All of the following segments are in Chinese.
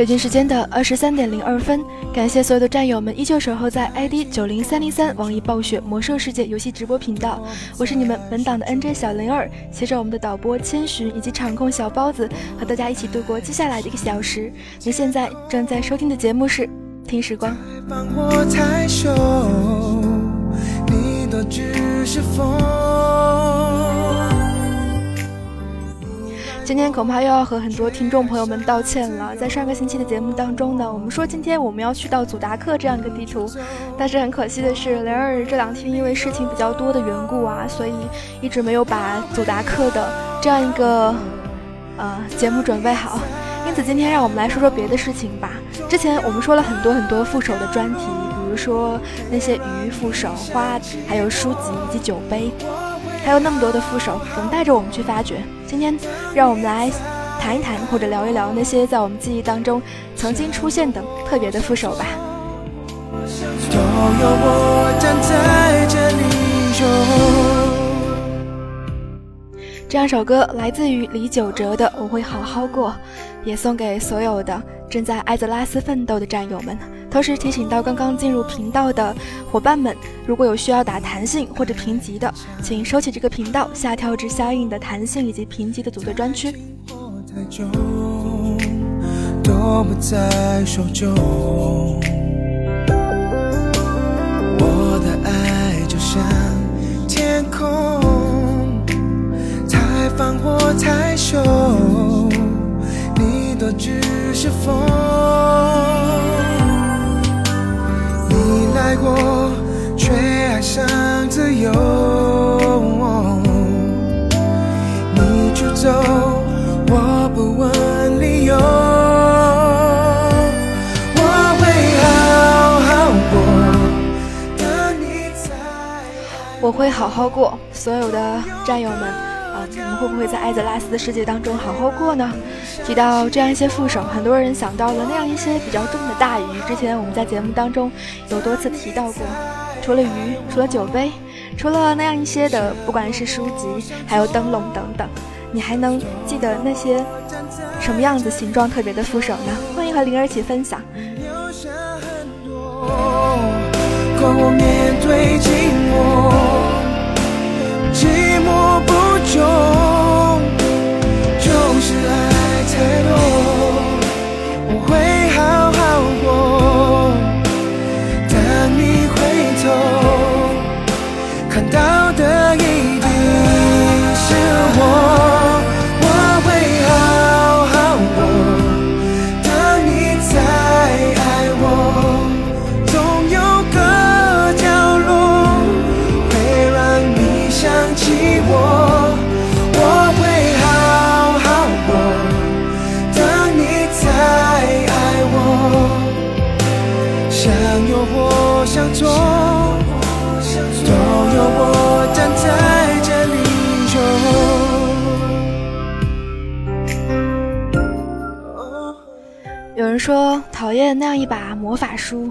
北京时间的二十三点零二分，感谢所有的战友们依旧守候在 ID 九零三零三网易暴雪魔兽世界游戏直播频道，我是你们本档的 NJ 小灵儿，携着我们的导播千寻以及场控小包子，和大家一起度过接下来的一个小时。您现在正在收听的节目是《听时光》。你都只是风今天恐怕又要和很多听众朋友们道歉了。在上个星期的节目当中呢，我们说今天我们要去到祖达克这样一个地图，但是很可惜的是，雷儿这两天因为事情比较多的缘故啊，所以一直没有把祖达克的这样一个呃节目准备好。因此今天让我们来说说别的事情吧。之前我们说了很多很多副手的专题，比如说那些鱼副手、花，还有书籍以及酒杯。还有那么多的副手等待着我们去发掘。今天，让我们来谈一谈或者聊一聊那些在我们记忆当中曾经出现的特别的副手吧。这样首歌来自于李玖哲的《我会好好过》，也送给所有的正在艾泽拉斯奋斗的战友们。同时提醒到刚刚进入频道的伙伴们，如果有需要打弹性或者评级的，请收起这个频道，下跳至相应的弹性以及评级的组队专区。我的爱就像天空，太放或太羞，你都只是风。爱过，却爱上自由。你出走，我不问理由。我会好好过，等你在。我会好好过，所有的战友，们会不会在艾泽拉斯的世界当中好好过呢？提到这样一些副手，很多人想到了那样一些比较重的大鱼。之前我们在节目当中有多次提到过，除了鱼，除了酒杯，除了那样一些的，不管是书籍，还有灯笼等等，你还能记得那些什么样子形状特别的副手呢？欢迎和灵儿一起分享。寂寞寂寞不重，就是爱太多。讨厌那样一把魔法书，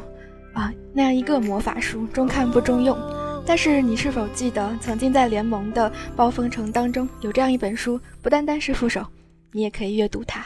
啊，那样一个魔法书，中看不中用。但是你是否记得，曾经在联盟的暴风城当中有这样一本书，不单单是副手，你也可以阅读它。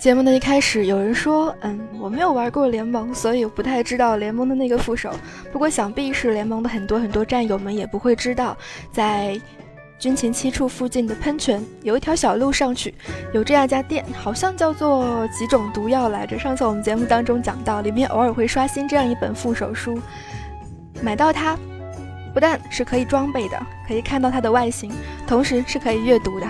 节目的一开始，有人说：“嗯，我没有玩过联盟，所以不太知道联盟的那个副手。不过想必是联盟的很多很多战友们也不会知道，在军情七处附近的喷泉有一条小路上去，有这样一家店，好像叫做几种毒药来着。上次我们节目当中讲到，里面偶尔会刷新这样一本副手书，买到它，不但是可以装备的，可以看到它的外形，同时是可以阅读的。”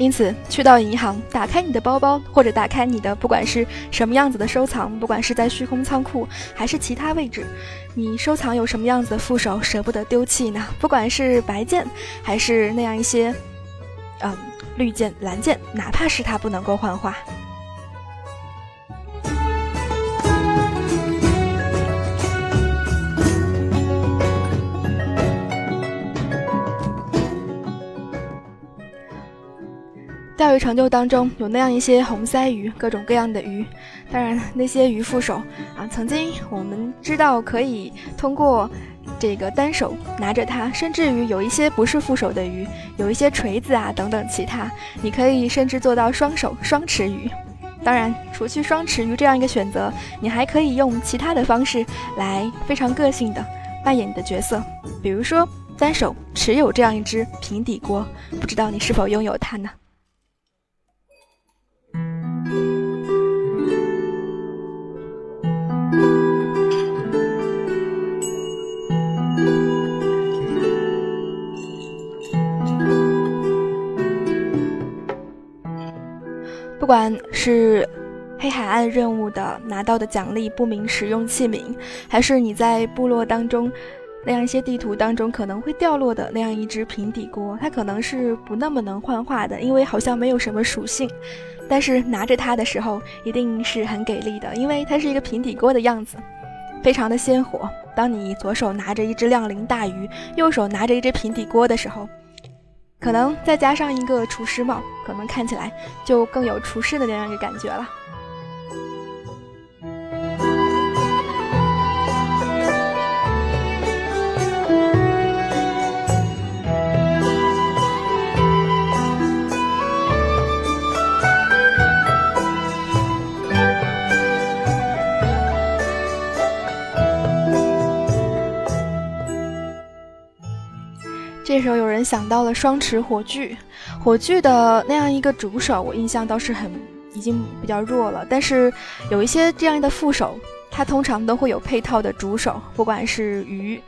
因此，去到银行，打开你的包包，或者打开你的不管是什么样子的收藏，不管是在虚空仓库还是其他位置，你收藏有什么样子的副手舍不得丢弃呢？不管是白剑，还是那样一些，嗯，绿剑、蓝剑，哪怕是它不能够幻化。钓鱼成就当中有那样一些红鳃鱼，各种各样的鱼。当然，那些鱼副手啊，曾经我们知道可以通过这个单手拿着它，甚至于有一些不是副手的鱼，有一些锤子啊等等其他，你可以甚至做到双手双持鱼。当然，除去双持鱼这样一个选择，你还可以用其他的方式来非常个性的扮演你的角色，比如说单手持有这样一只平底锅，不知道你是否拥有它呢？不管是黑海岸任务的拿到的奖励不明使用器皿，还是你在部落当中那样一些地图当中可能会掉落的那样一只平底锅，它可能是不那么能幻化的，因为好像没有什么属性。但是拿着它的时候一定是很给力的，因为它是一个平底锅的样子。非常的鲜活。当你左手拿着一只亮鳞大鱼，右手拿着一只平底锅的时候，可能再加上一个厨师帽，可能看起来就更有厨师的那样一个感觉了。这时候有人想到了双持火炬，火炬的那样一个主手，我印象倒是很已经比较弱了。但是有一些这样的副手，它通常都会有配套的主手，不管是鱼，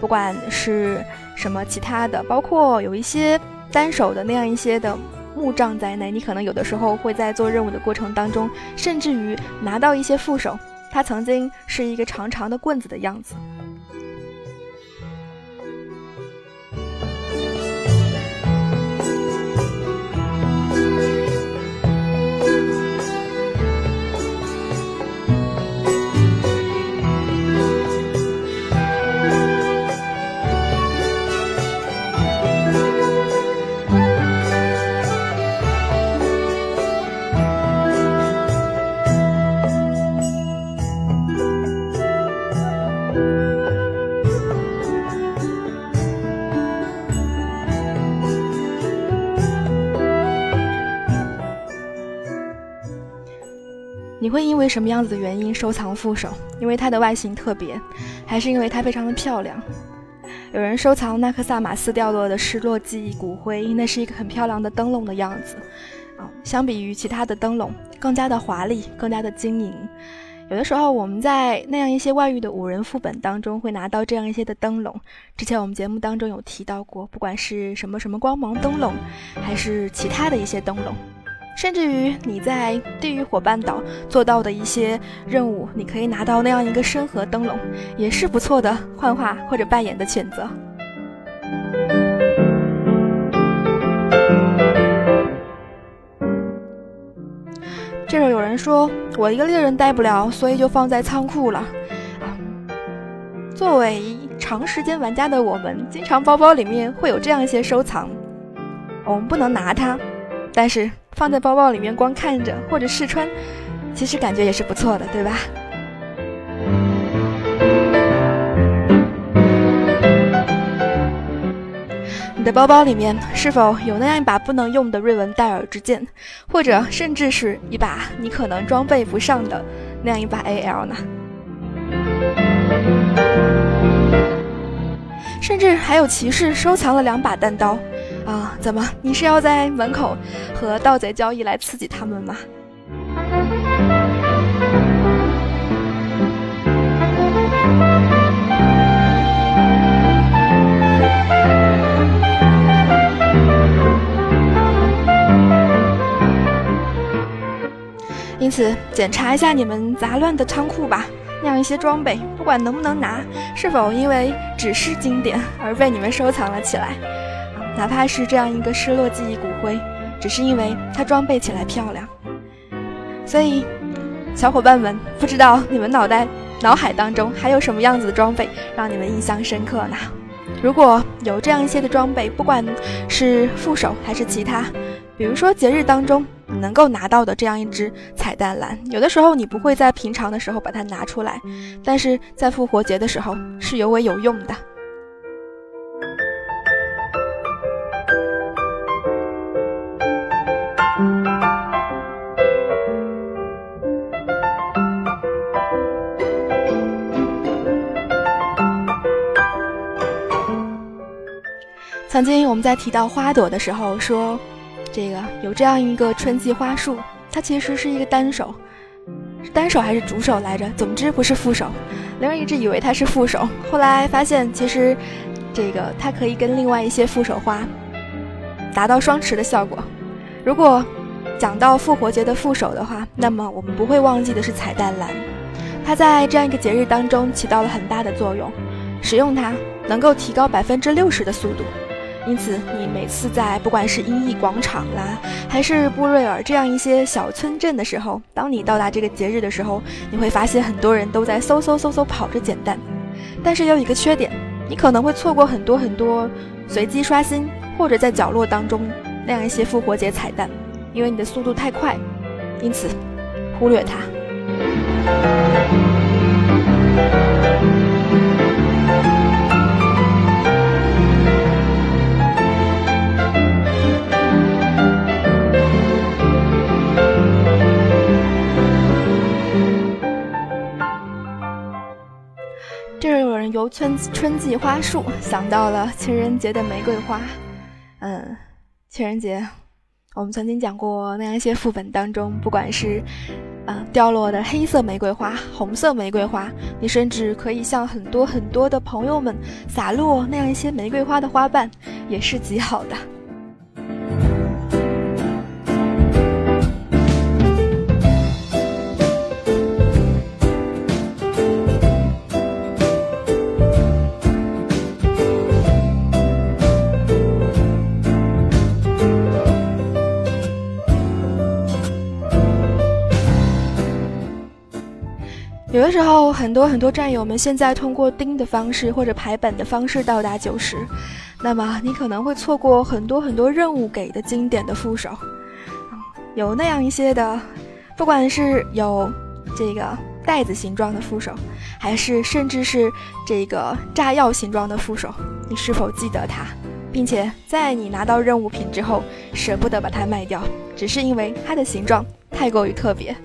不管是什么其他的，包括有一些单手的那样一些的木杖在内，你可能有的时候会在做任务的过程当中，甚至于拿到一些副手，它曾经是一个长长的棍子的样子。你会因为什么样子的原因收藏副手？因为它的外形特别，还是因为它非常的漂亮？有人收藏纳克萨玛斯掉落的失落记忆骨灰，那是一个很漂亮的灯笼的样子，啊，相比于其他的灯笼，更加的华丽，更加的晶莹。有的时候我们在那样一些外域的五人副本当中会拿到这样一些的灯笼，之前我们节目当中有提到过，不管是什么什么光芒灯笼，还是其他的一些灯笼。甚至于你在地狱火半岛做到的一些任务，你可以拿到那样一个深河灯笼，也是不错的幻化或者扮演的选择。这时候有人说，我一个猎人带不了，所以就放在仓库了。作为长时间玩家的我们，经常包包里面会有这样一些收藏，我们不能拿它，但是。放在包包里面光看着或者试穿，其实感觉也是不错的，对吧？你的包包里面是否有那样一把不能用的瑞文戴尔之剑，或者甚至是一把你可能装备不上的那样一把 AL 呢？甚至还有骑士收藏了两把单刀。啊，怎么？你是要在门口和盗贼交易来刺激他们吗？因此，检查一下你们杂乱的仓库吧。那样一些装备，不管能不能拿，是否因为只是经典而被你们收藏了起来。哪怕是这样一个失落记忆骨灰，只是因为它装备起来漂亮。所以，小伙伴们，不知道你们脑袋、脑海当中还有什么样子的装备让你们印象深刻呢？如果有这样一些的装备，不管是副手还是其他，比如说节日当中你能够拿到的这样一只彩蛋蓝，有的时候你不会在平常的时候把它拿出来，但是在复活节的时候是尤为有用的。曾经我们在提到花朵的时候说，这个有这样一个春季花束，它其实是一个单手，单手还是主手来着？总之不是副手。灵儿一直以为它是副手，后来发现其实这个它可以跟另外一些副手花达到双持的效果。如果讲到复活节的副手的话，那么我们不会忘记的是彩蛋蓝，它在这样一个节日当中起到了很大的作用，使用它能够提高百分之六十的速度。因此，你每次在不管是英译广场啦，还是布瑞尔这样一些小村镇的时候，当你到达这个节日的时候，你会发现很多人都在嗖嗖嗖嗖跑着捡蛋。但是有一个缺点，你可能会错过很多很多随机刷新或者在角落当中那样一些复活节彩蛋，因为你的速度太快，因此忽略它。由春春季花束想到了情人节的玫瑰花，嗯，情人节，我们曾经讲过那样一些副本当中，不管是，呃，掉落的黑色玫瑰花、红色玫瑰花，你甚至可以向很多很多的朋友们洒落那样一些玫瑰花的花瓣，也是极好的。时候，很多很多战友们现在通过钉的方式或者排本的方式到达九十，那么你可能会错过很多很多任务给的经典的副手，有那样一些的，不管是有这个袋子形状的副手，还是甚至是这个炸药形状的副手，你是否记得它，并且在你拿到任务品之后舍不得把它卖掉，只是因为它的形状太过于特别。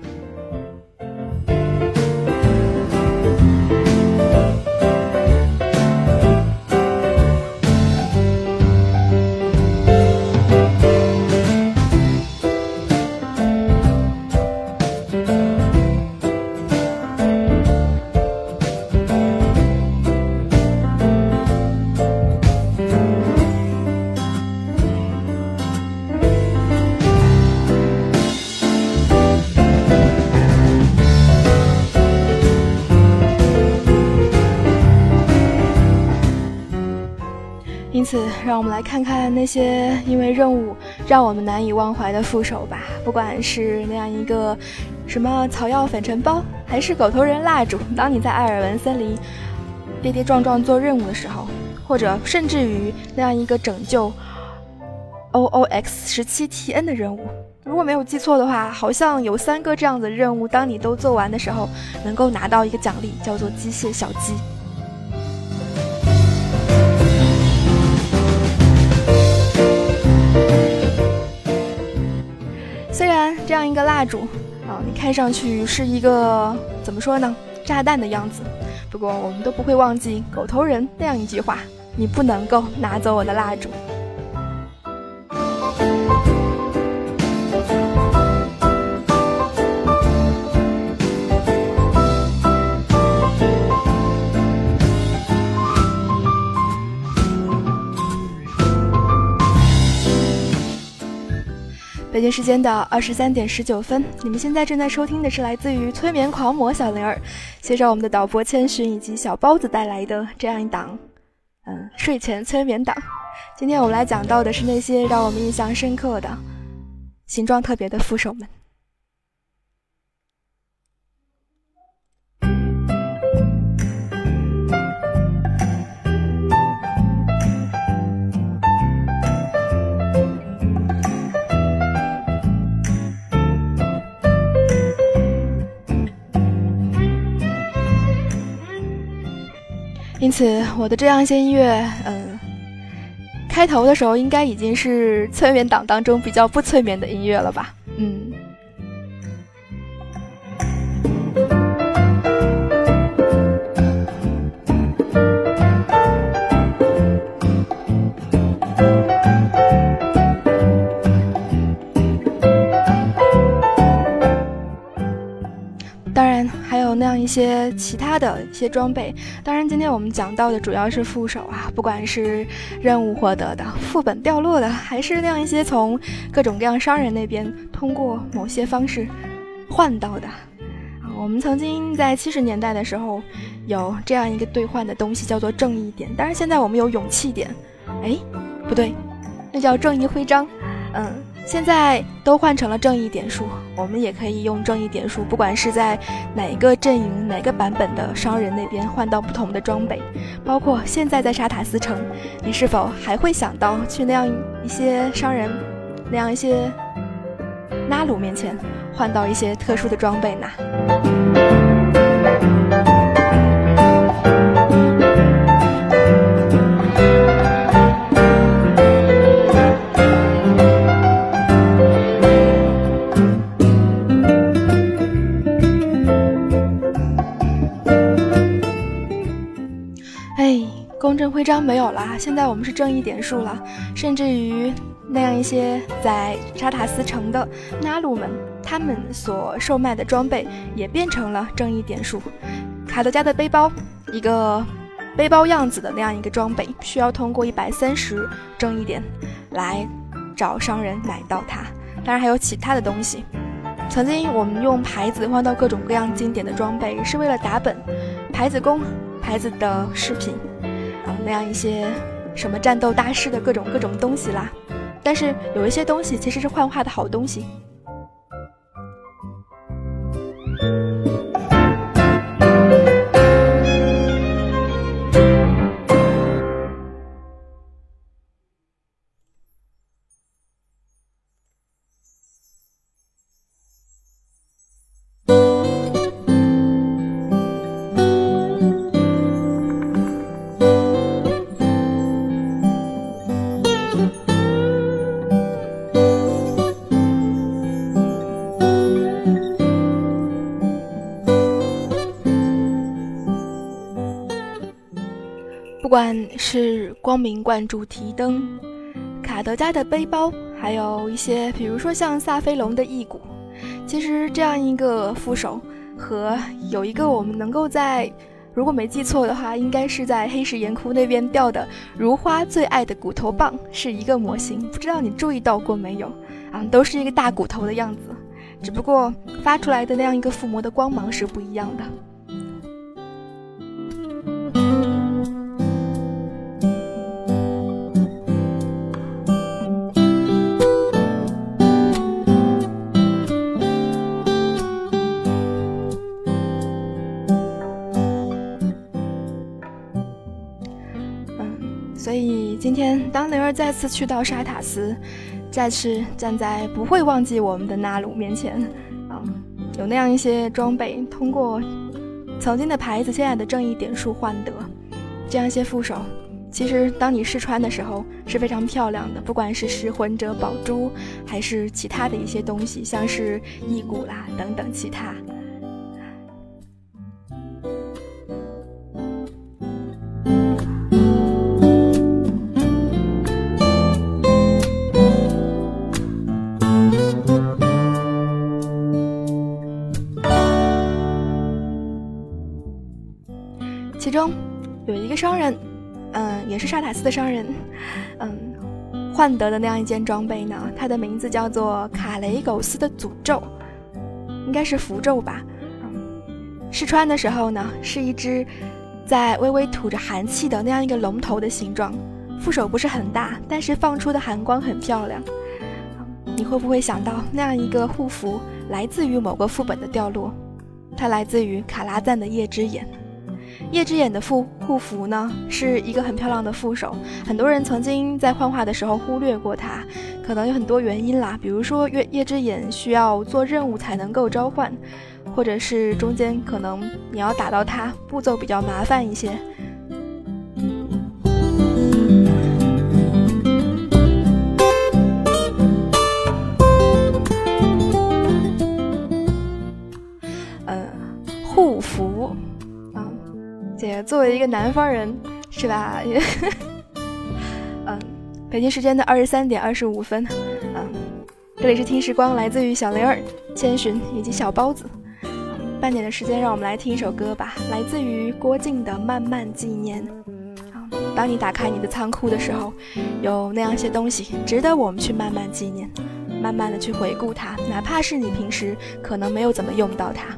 此，让我们来看看那些因为任务让我们难以忘怀的副手吧。不管是那样一个什么草药粉尘包，还是狗头人蜡烛，当你在艾尔文森林跌跌撞撞做任务的时候，或者甚至于那样一个拯救 O O X 十七 T N 的任务，如果没有记错的话，好像有三个这样的任务，当你都做完的时候，能够拿到一个奖励，叫做机械小鸡。虽然这样一个蜡烛啊，你看上去是一个怎么说呢？炸弹的样子。不过我们都不会忘记狗头人那样一句话：你不能够拿走我的蜡烛。北京时间的二十三点十九分，你们现在正在收听的是来自于催眠狂魔小灵儿，携着我们的导播千寻以及小包子带来的这样一档，嗯，睡前催眠档。今天我们来讲到的是那些让我们印象深刻的、形状特别的副手们。因此，我的这样一些音乐，嗯，开头的时候应该已经是催眠党当中比较不催眠的音乐了吧？嗯。一些其他的一些装备。当然，今天我们讲到的主要是副手啊，不管是任务获得的、副本掉落的，还是那样一些从各种各样商人那边通过某些方式换到的。啊，我们曾经在七十年代的时候有这样一个兑换的东西，叫做正义点。当然，现在我们有勇气点。哎，不对，那叫正义徽章。嗯，现在都换成了正义点数，我们也可以用正义点数，不管是在哪个阵营、哪个版本的商人那边换到不同的装备，包括现在在沙塔斯城，你是否还会想到去那样一些商人、那样一些拉鲁面前换到一些特殊的装备呢？章没有了，现在我们是正义点数了，甚至于那样一些在沙塔斯城的纳鲁们，他们所售卖的装备也变成了正义点数。卡德加的背包，一个背包样子的那样一个装备，需要通过一百三十正义点来找商人买到它。当然还有其他的东西。曾经我们用牌子换到各种各样经典的装备，是为了打本、牌子工、牌子的饰品。那样一些什么战斗大师的各种各种东西啦，但是有一些东西其实是幻化的好东西。管是光明罐主题灯、卡德加的背包，还有一些，比如说像萨菲龙的翼骨，其实这样一个副手和有一个我们能够在，如果没记错的话，应该是在黑石岩窟那边掉的如花最爱的骨头棒是一个模型，不知道你注意到过没有？啊，都是一个大骨头的样子，只不过发出来的那样一个附魔的光芒是不一样的。今天，当灵儿再次去到沙塔斯，再次站在不会忘记我们的纳鲁面前，啊，有那样一些装备，通过曾经的牌子、现在的正义点数换得，这样一些副手，其实当你试穿的时候是非常漂亮的，不管是食魂者宝珠，还是其他的一些东西，像是异骨啦等等其他。商人，嗯，也是沙塔斯的商人，嗯，换得的那样一件装备呢，它的名字叫做卡雷苟斯的诅咒，应该是符咒吧。试穿的时候呢，是一只在微微吐着寒气的那样一个龙头的形状，副手不是很大，但是放出的寒光很漂亮。你会不会想到那样一个护符来自于某个副本的掉落？它来自于卡拉赞的夜之眼。夜之眼的副护符呢，是一个很漂亮的副手。很多人曾经在幻化的时候忽略过它，可能有很多原因啦，比如说夜夜之眼需要做任务才能够召唤，或者是中间可能你要打到它，步骤比较麻烦一些。作为一个南方人，是吧？嗯，北京时间的二十三点二十五分，嗯，这里是听时光，来自于小雷儿、千寻以及小包子。半点的时间，让我们来听一首歌吧，来自于郭靖的《慢慢纪念》。当你打开你的仓库的时候，有那样一些东西值得我们去慢慢纪念，慢慢的去回顾它，哪怕是你平时可能没有怎么用到它。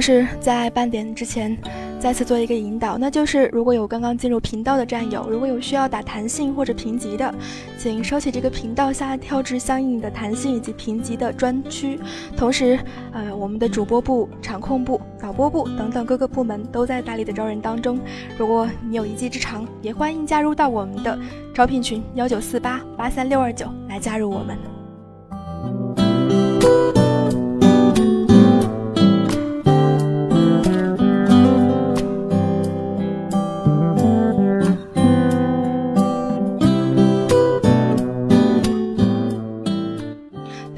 是在半点之前。再次做一个引导，那就是如果有刚刚进入频道的战友，如果有需要打弹性或者评级的，请收起这个频道下跳至相应的弹性以及评级的专区。同时，呃，我们的主播部、场控部、导播部等等各个部门都在大力的招人当中。如果你有一技之长，也欢迎加入到我们的招聘群幺九四八八三六二九来加入我们。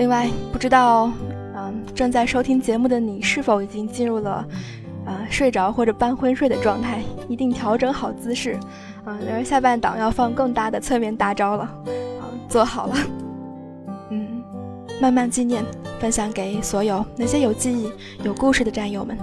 另外不知道，嗯，正在收听节目的你是否已经进入了，呃，睡着或者半昏睡的状态？一定调整好姿势，嗯，然，而下半档要放更大的侧面大招了，啊，做好了，嗯，慢慢纪念，分享给所有那些有记忆、有故事的战友们。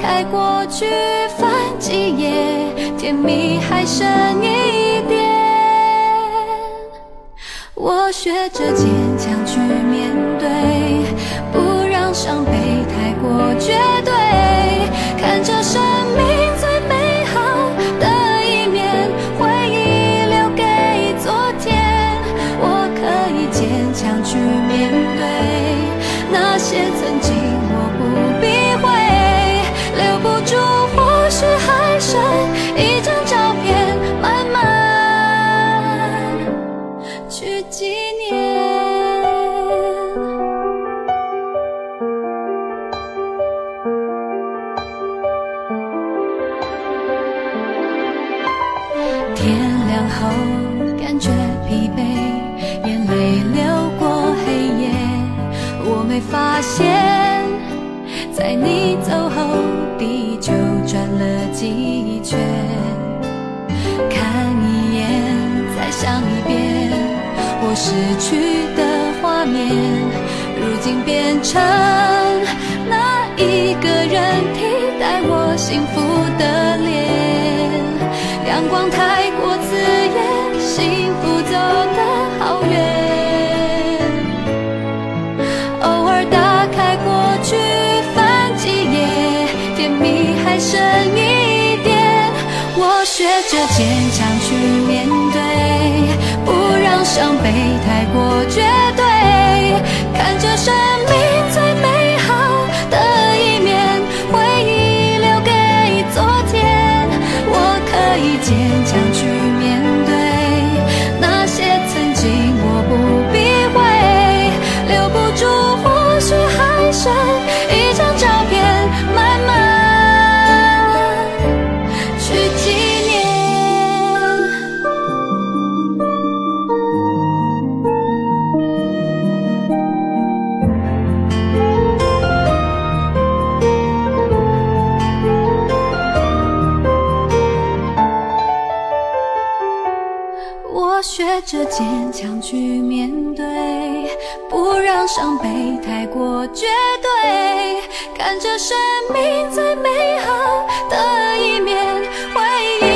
开过去翻几页甜蜜还剩一点。我学着坚强去面对不让伤悲太过绝对。失去的画面，如今变成那一个人替代我幸福的脸。阳光太过刺眼，幸福走得好远。偶尔打开过去翻几页，甜蜜还剩一点，我学着坚。伤悲太过绝对看着生命学着坚强去面对，不让伤悲太过绝对，看着生命最美好的一面，回忆。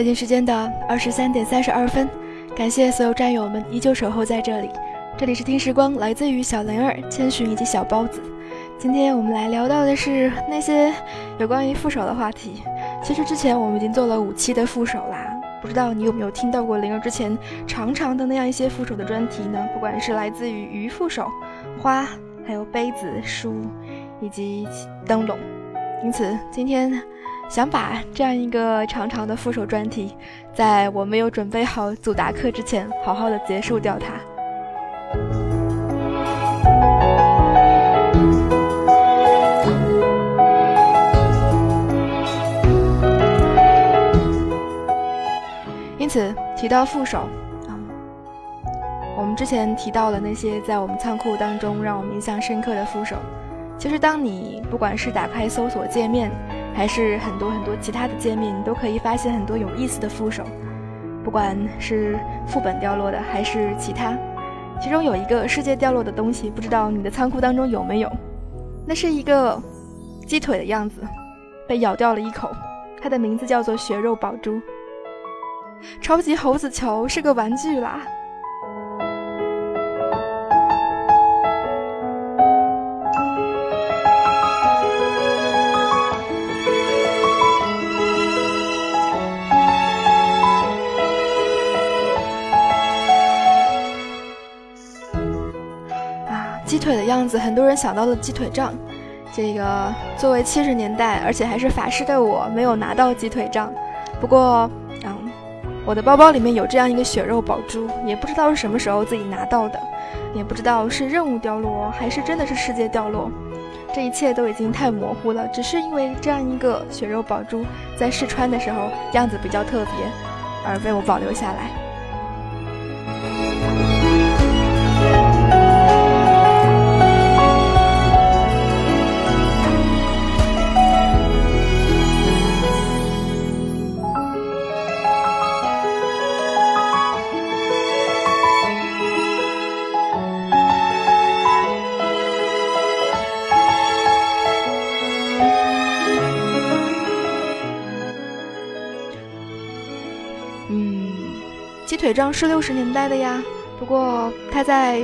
北京时间的二十三点三十二分，感谢所有战友们依旧守候在这里。这里是听时光，来自于小灵儿、千寻以及小包子。今天我们来聊到的是那些有关于副手的话题。其实之前我们已经做了五期的副手啦，不知道你有没有听到过灵儿之前长长的那样一些副手的专题呢？不管是来自于鱼副手、花，还有杯子、书以及灯笼。因此今天想把这样一个长长的副手专题，在我没有准备好组答课之前，好好的结束掉它。因此提到副手，啊，我们之前提到了那些在我们仓库当中让我们印象深刻的副手。其实，当你不管是打开搜索界面，还是很多很多其他的界面，你都可以发现很多有意思的副手，不管是副本掉落的，还是其他。其中有一个世界掉落的东西，不知道你的仓库当中有没有？那是一个鸡腿的样子，被咬掉了一口，它的名字叫做血肉宝珠。超级猴子球是个玩具啦。腿的样子，很多人想到了鸡腿杖。这个作为七十年代，而且还是法师的我，没有拿到鸡腿杖。不过，嗯，我的包包里面有这样一个血肉宝珠，也不知道是什么时候自己拿到的，也不知道是任务掉落还是真的是世界掉落。这一切都已经太模糊了，只是因为这样一个血肉宝珠在试穿的时候样子比较特别，而被我保留下来。腿杖是六十年代的呀，不过它在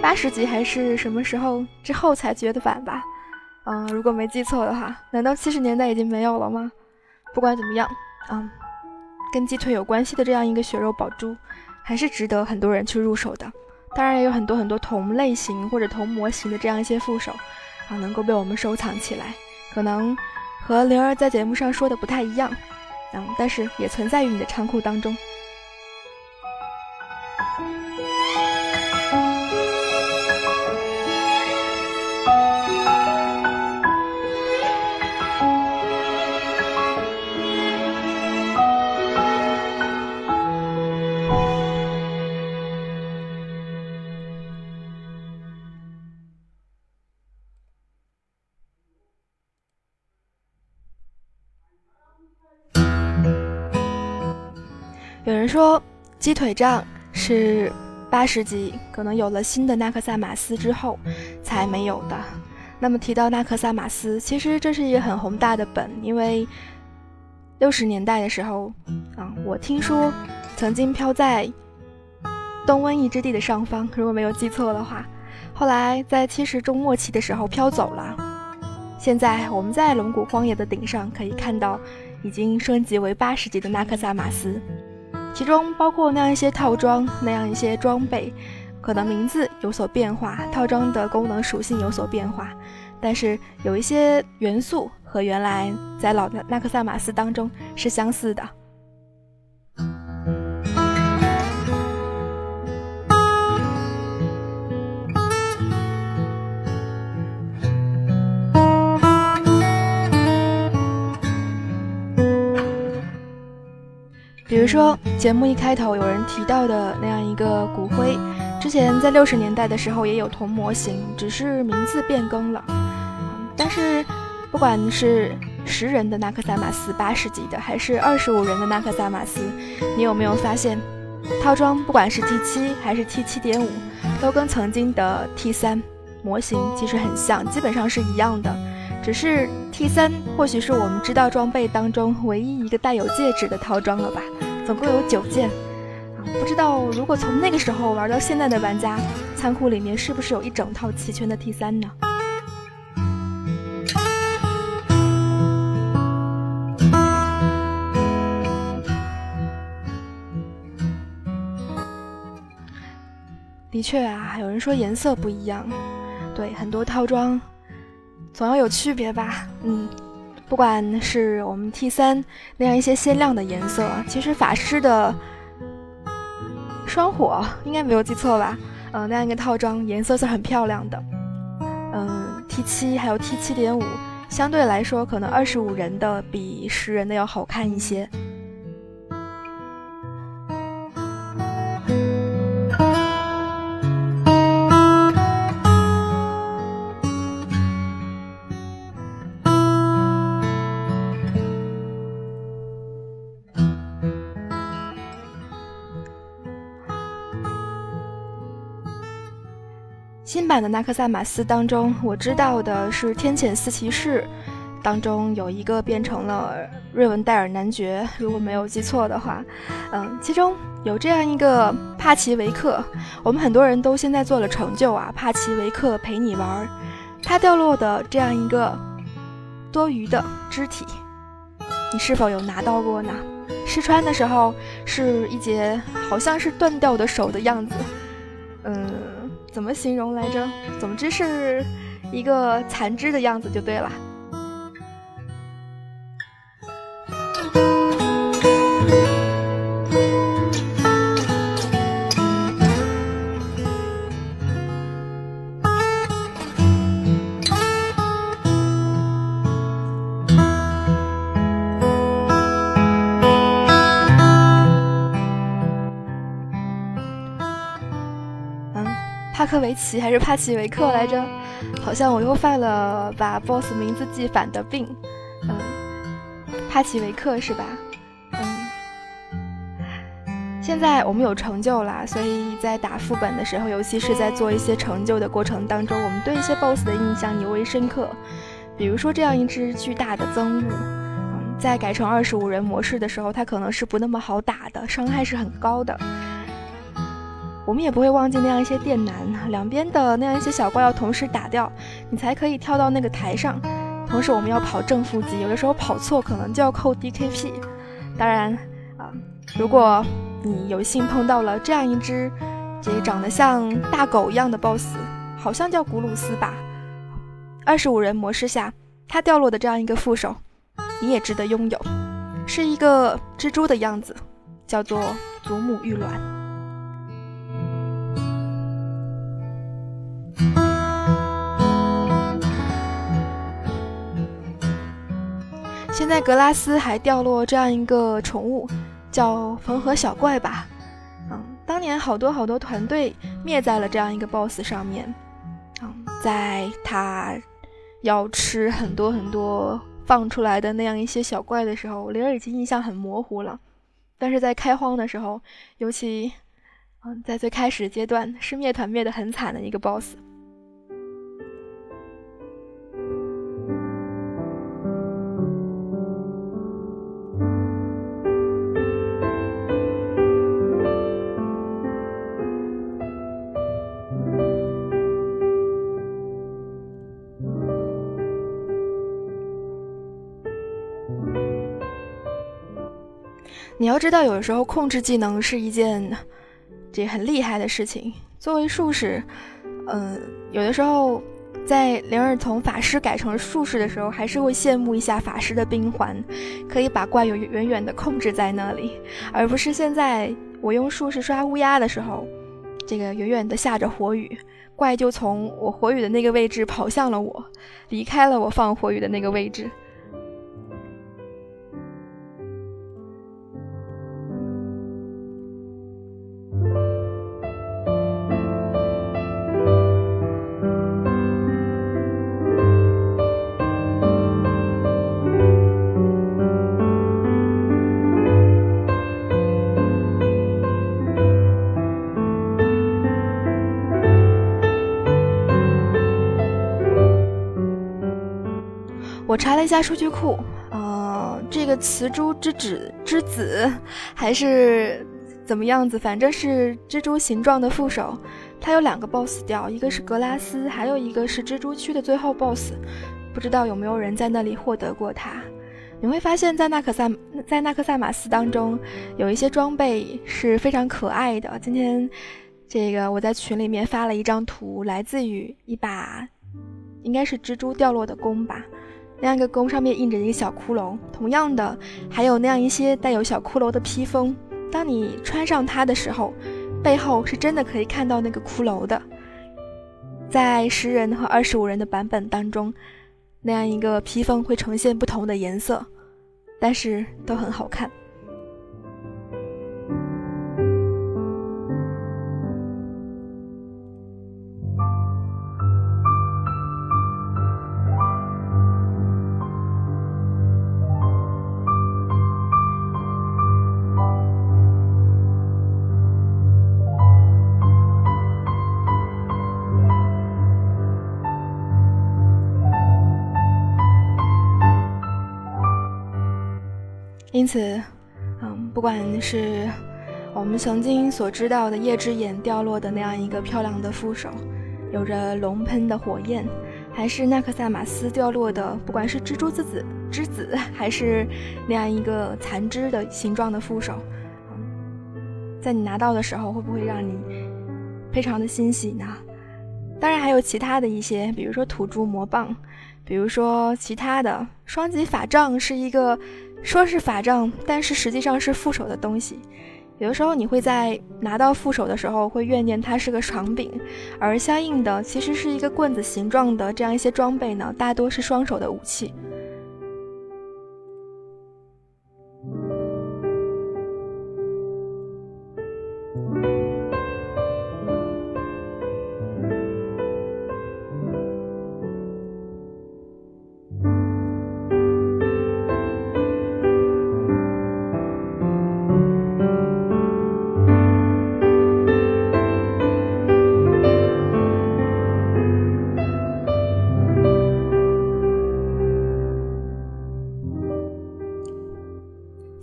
八十集还是什么时候之后才绝的版吧？嗯，如果没记错的话，难道七十年代已经没有了吗？不管怎么样，嗯，跟鸡腿有关系的这样一个血肉宝珠，还是值得很多人去入手的。当然，也有很多很多同类型或者同模型的这样一些副手啊，能够被我们收藏起来。可能和灵儿在节目上说的不太一样，嗯，但是也存在于你的仓库当中。有人说，鸡腿杖是八十级，可能有了新的纳克萨马斯之后才没有的。那么提到纳克萨马斯，其实这是一个很宏大的本，因为六十年代的时候，啊，我听说曾经飘在东瘟疫之地的上方，如果没有记错的话，后来在七十中末期的时候飘走了。现在我们在龙骨荒野的顶上可以看到，已经升级为八十级的纳克萨马斯。其中包括那样一些套装，那样一些装备，可能名字有所变化，套装的功能属性有所变化，但是有一些元素和原来在老的纳克萨马斯当中是相似的。比如说，节目一开头有人提到的那样一个骨灰，之前在六十年代的时候也有同模型，只是名字变更了。但是，不管是十人的纳克萨马斯八十级的，还是二十五人的纳克萨马斯，你有没有发现，套装不管是 T 七还是 T 七点五，都跟曾经的 T 三模型其实很像，基本上是一样的。只是 T 三或许是我们知道装备当中唯一一个带有戒指的套装了吧，总共有九件，不知道如果从那个时候玩到现在的玩家，仓库里面是不是有一整套齐全的 T 三呢？的确啊，有人说颜色不一样，对，很多套装。总要有区别吧，嗯，不管是我们 T 三那样一些鲜亮的颜色，其实法师的双火应该没有记错吧，嗯，那样一个套装颜色是很漂亮的，嗯，T 七还有 T 七点五，相对来说可能二十五人的比十人的要好看一些。版的纳克萨马斯当中，我知道的是天谴四骑士当中有一个变成了瑞文戴尔男爵，如果没有记错的话，嗯，其中有这样一个帕奇维克，我们很多人都现在做了成就啊，帕奇维克陪你玩，他掉落的这样一个多余的肢体，你是否有拿到过呢？试穿的时候是一截好像是断掉的手的样子，怎么形容来着？总之是一个残肢的样子就对了。维奇还是帕奇维克来着？好像我又犯了把 BOSS 名字记反的病。嗯，帕奇维克是吧？嗯。现在我们有成就啦，所以在打副本的时候，尤其是在做一些成就的过程当中，我们对一些 BOSS 的印象尤为深刻。比如说这样一只巨大的憎物，在改成二十五人模式的时候，它可能是不那么好打的，伤害是很高的。我们也不会忘记那样一些电男，两边的那样一些小怪要同时打掉，你才可以跳到那个台上。同时，我们要跑正负极，有的时候跑错可能就要扣 DKP。当然，啊，如果你有幸碰到了这样一只，这长得像大狗一样的 BOSS，好像叫古鲁斯吧。二十五人模式下，它掉落的这样一个副手，你也值得拥有，是一个蜘蛛的样子，叫做祖母玉卵。现在格拉斯还掉落这样一个宠物，叫缝合小怪吧。嗯，当年好多好多团队灭在了这样一个 BOSS 上面。嗯，在他要吃很多很多放出来的那样一些小怪的时候，灵儿已经印象很模糊了。但是在开荒的时候，尤其嗯，在最开始阶段是灭团灭的很惨的一个 BOSS。你要知道，有的时候控制技能是一件这很厉害的事情。作为术士，嗯，有的时候在灵儿从法师改成术士的时候，还是会羡慕一下法师的冰环，可以把怪有远远的控制在那里，而不是现在我用术士刷乌鸦的时候，这个远远的下着火雨，怪就从我火雨的那个位置跑向了我，离开了我放火雨的那个位置。了一下数据库，呃，这个雌蛛之子之子还是怎么样子？反正是蜘蛛形状的副手，它有两个 BOSS 掉，一个是格拉斯，还有一个是蜘蛛区的最后 BOSS，不知道有没有人在那里获得过它？你会发现在纳克萨在纳克萨马斯当中有一些装备是非常可爱的。今天这个我在群里面发了一张图，来自于一把应该是蜘蛛掉落的弓吧。那样一个弓上面印着一个小骷髅，同样的还有那样一些带有小骷髅的披风。当你穿上它的时候，背后是真的可以看到那个骷髅的。在十人和二十五人的版本当中，那样一个披风会呈现不同的颜色，但是都很好看。此，嗯，不管是我们曾经所知道的叶之眼掉落的那样一个漂亮的副手，有着龙喷的火焰，还是纳克萨马斯掉落的，不管是蜘蛛之子之子，还是那样一个残肢的形状的副手，在你拿到的时候，会不会让你非常的欣喜呢？当然，还有其他的一些，比如说土著魔棒，比如说其他的双极法杖，是一个。说是法杖，但是实际上是副手的东西。有的时候你会在拿到副手的时候，会怨念它是个长柄，而相应的其实是一个棍子形状的这样一些装备呢，大多是双手的武器。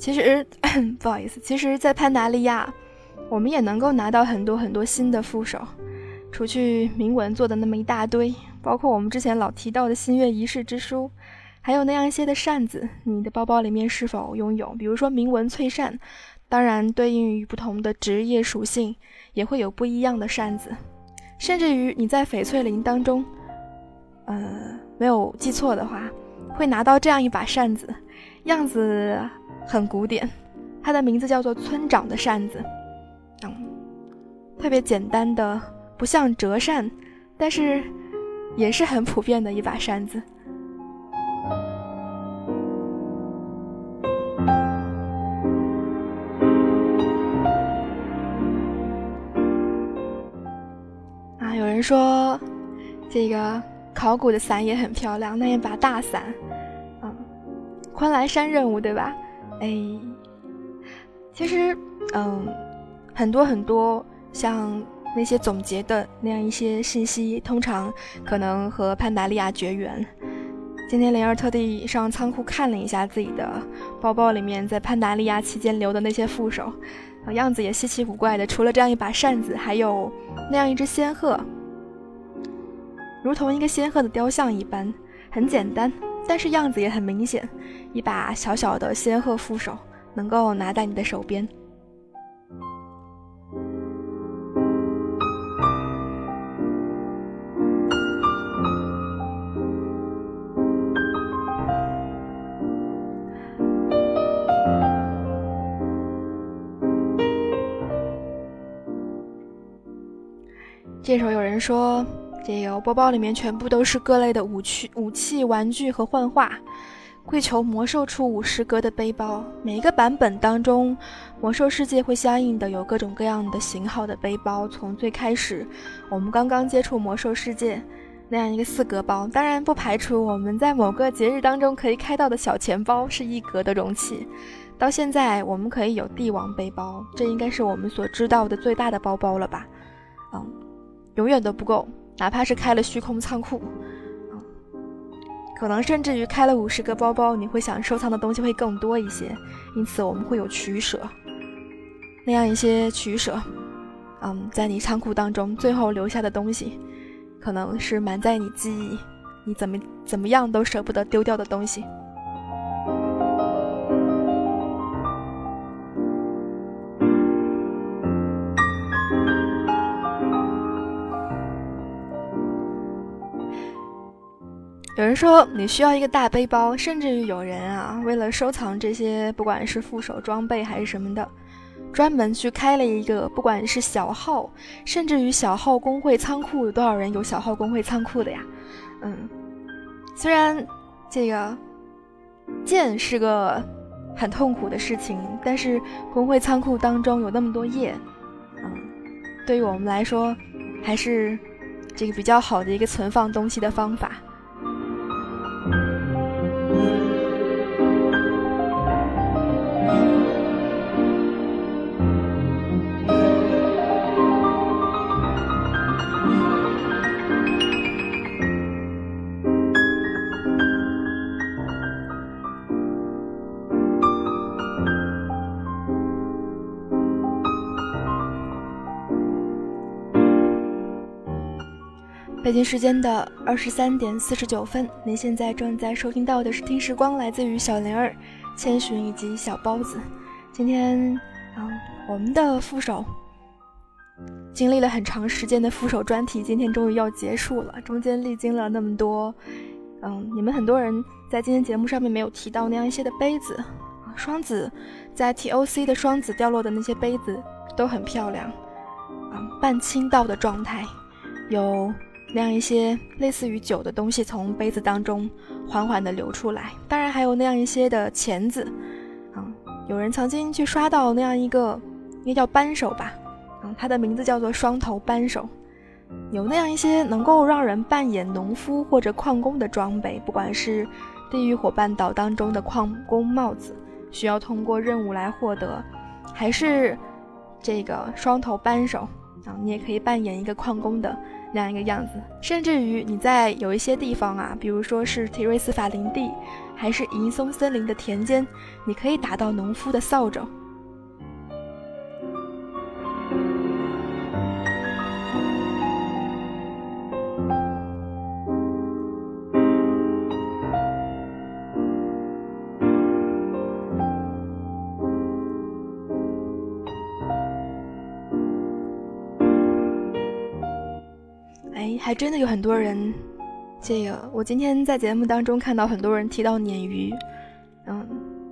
其实不好意思，其实，在潘达利亚，我们也能够拿到很多很多新的副手，除去铭文做的那么一大堆，包括我们之前老提到的新月仪式之书，还有那样一些的扇子，你的包包里面是否拥有？比如说铭文翠扇，当然对应于不同的职业属性，也会有不一样的扇子，甚至于你在翡翠林当中，呃，没有记错的话，会拿到这样一把扇子，样子。很古典，它的名字叫做村长的扇子，嗯，特别简单的，不像折扇，但是也是很普遍的一把扇子。啊，有人说这个考古的伞也很漂亮，那一把大伞，嗯，昆仑山任务对吧？哎，其实，嗯，很多很多像那些总结的那样一些信息，通常可能和潘达利亚绝缘。今天灵儿特地上仓库看了一下自己的包包里面，在潘达利亚期间留的那些副手，样子也稀奇古怪的。除了这样一把扇子，还有那样一只仙鹤，如同一个仙鹤的雕像一般，很简单，但是样子也很明显。一把小小的仙鹤副手，能够拿在你的手边。这时候有人说，这个包包里面全部都是各类的武器、武器、玩具和幻化，跪求魔兽出五十格的背包。每一个版本当中，魔兽世界会相应的有各种各样的型号的背包。从最开始，我们刚刚接触魔兽世界那样一个四格包，当然不排除我们在某个节日当中可以开到的小钱包是一格的容器。到现在，我们可以有帝王背包，这应该是我们所知道的最大的包包了吧？嗯。永远都不够，哪怕是开了虚空仓库，可能甚至于开了五十个包包，你会想收藏的东西会更多一些，因此我们会有取舍，那样一些取舍，嗯，在你仓库当中最后留下的东西，可能是埋在你记忆，你怎么怎么样都舍不得丢掉的东西。有人说你需要一个大背包，甚至于有人啊，为了收藏这些，不管是副手装备还是什么的，专门去开了一个，不管是小号，甚至于小号工会仓库，有多少人有小号工会仓库的呀？嗯，虽然这个建是个很痛苦的事情，但是工会仓库当中有那么多页，嗯，对于我们来说，还是这个比较好的一个存放东西的方法。北京时间的二十三点四十九分，您现在正在收听到的是《听时光》，来自于小灵儿、千寻以及小包子。今天，嗯，我们的副手经历了很长时间的副手专题，今天终于要结束了。中间历经了那么多，嗯，你们很多人在今天节目上面没有提到那样一些的杯子，双子在 TOC 的双子掉落的那些杯子都很漂亮，啊，半倾倒的状态，有。那样一些类似于酒的东西从杯子当中缓缓地流出来，当然还有那样一些的钳子，啊，有人曾经去刷到那样一个，应该叫扳手吧，嗯，它的名字叫做双头扳手，有那样一些能够让人扮演农夫或者矿工的装备，不管是地狱火半岛当中的矿工帽子，需要通过任务来获得，还是这个双头扳手，啊，你也可以扮演一个矿工的。那样一个样子，甚至于你在有一些地方啊，比如说是提瑞斯法林地，还是银松森林的田间，你可以打到农夫的扫帚。还真的有很多人，这个我今天在节目当中看到很多人提到鲶鱼，嗯，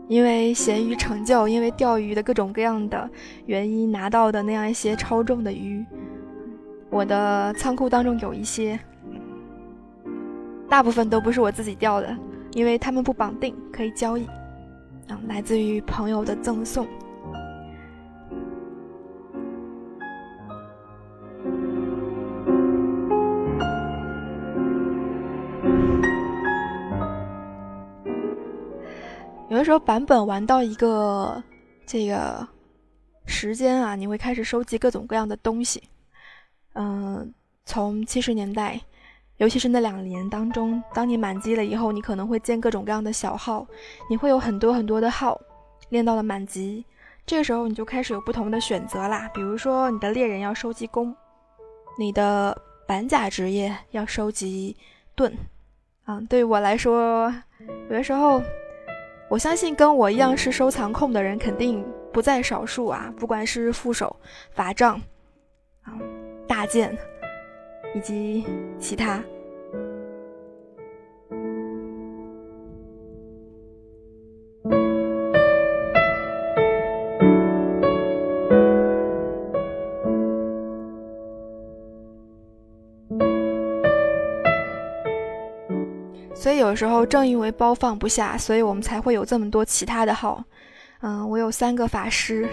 因为咸鱼成就，因为钓鱼的各种各样的原因拿到的那样一些超重的鱼，我的仓库当中有一些，大部分都不是我自己钓的，因为他们不绑定，可以交易，嗯，来自于朋友的赠送。的时候版本玩到一个这个时间啊，你会开始收集各种各样的东西。嗯，从七十年代，尤其是那两年当中，当你满级了以后，你可能会建各种各样的小号，你会有很多很多的号，练到了满级，这个时候你就开始有不同的选择啦。比如说，你的猎人要收集弓，你的板甲职业要收集盾。嗯，对于我来说，有的时候，我相信跟我一样是收藏控的人肯定不在少数啊。不管是副手、法杖，啊，大剑，以及其他。有时候正因为包放不下，所以我们才会有这么多其他的号。嗯，我有三个法师，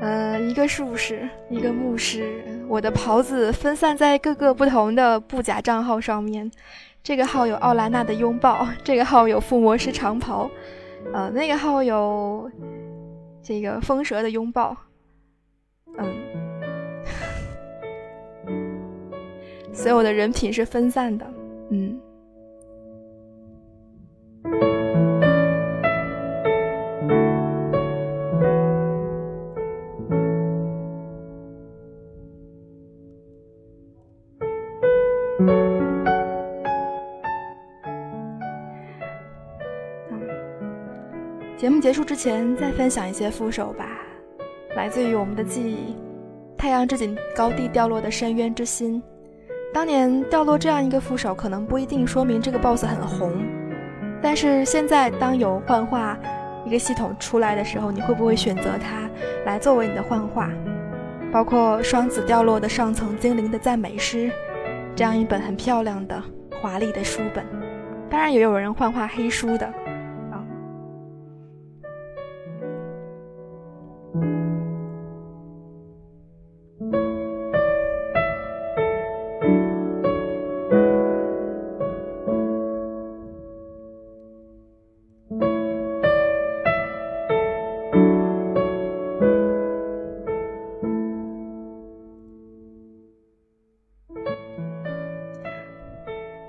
呃，一个术士，一个牧师。我的袍子分散在各个不同的布甲账号上面。这个号有奥兰娜的拥抱，这个号有附魔师长袍，呃，那个号有这个风蛇的拥抱。嗯，所有的人品是分散的。嗯。束之前，再分享一些副手吧，来自于我们的记忆：太阳之井高地掉落的深渊之心。当年掉落这样一个副手，可能不一定说明这个 BOSS 很红，但是现在当有幻化一个系统出来的时候，你会不会选择它来作为你的幻化？包括双子掉落的上层精灵的赞美诗，这样一本很漂亮的华丽的书本。当然也有人幻化黑书的。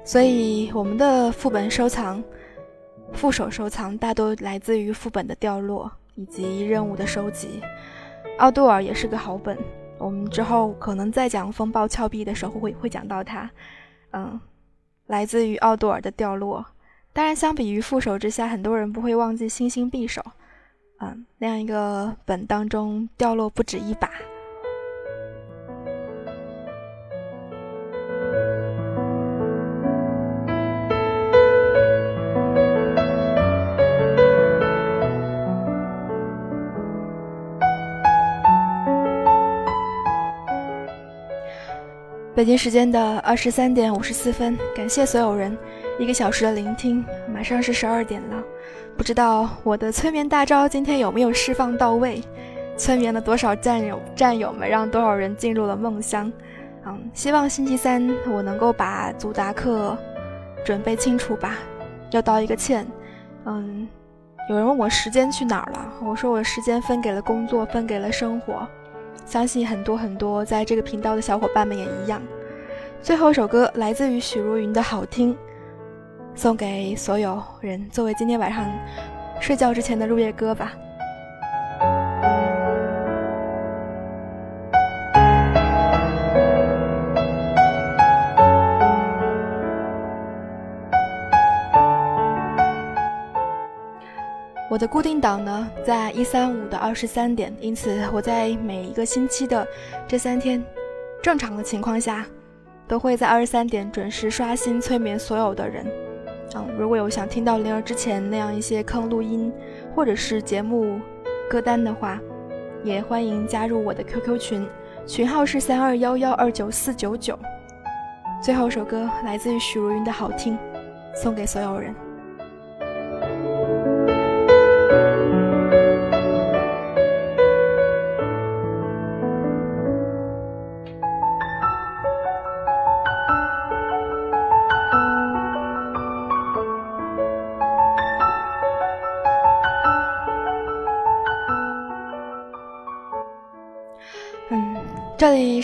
所以，我们的副本收藏、副手收藏大多来自于副本的掉落以及任务的收集。奥杜尔也是个好本，我们之后可能在讲风暴峭壁的时候会会讲到它。嗯，来自于奥杜尔的掉落。当然，相比于副手之下，很多人不会忘记星星匕首。嗯，那样一个本当中掉落不止一把。北京时间的二十三点五十四分，感谢所有人一个小时的聆听。马上是十二点了，不知道我的催眠大招今天有没有释放到位，催眠了多少战友战友们，让多少人进入了梦乡。嗯，希望星期三我能够把祖达克准备清楚吧。要道一个歉，嗯，有人问我时间去哪儿了，我说我时间分给了工作，分给了生活。相信很多很多在这个频道的小伙伴们也一样。最后一首歌来自于许茹芸的好听，送给所有人，作为今天晚上睡觉之前的入夜歌吧。我的固定档呢，在一三五的二十三点，因此我在每一个星期的这三天，正常的情况下，都会在二十三点准时刷新催眠所有的人。嗯，如果有想听到灵儿之前那样一些坑录音，或者是节目歌单的话，也欢迎加入我的 QQ 群，群号是三二幺幺二九四九九。最后一首歌来自于许茹芸的好听，送给所有人。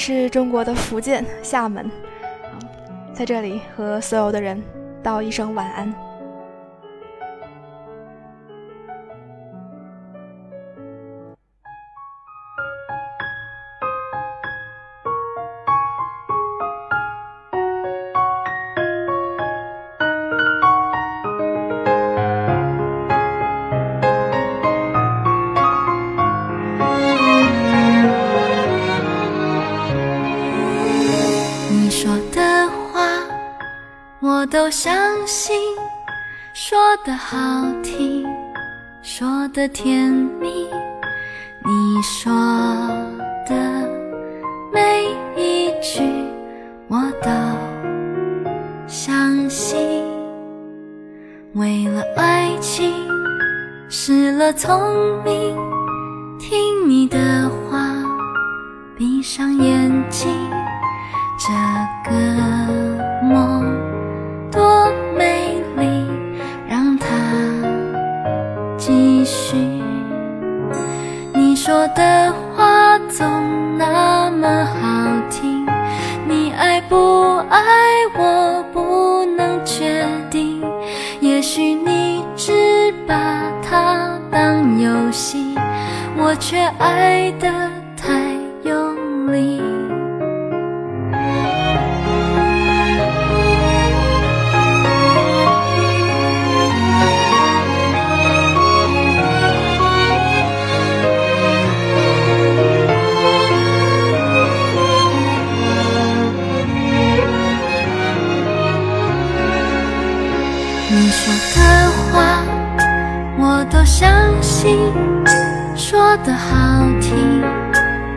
是中国的福建厦门。在这里和所有的人道一声晚安。说的好听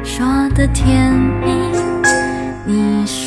说的甜蜜你说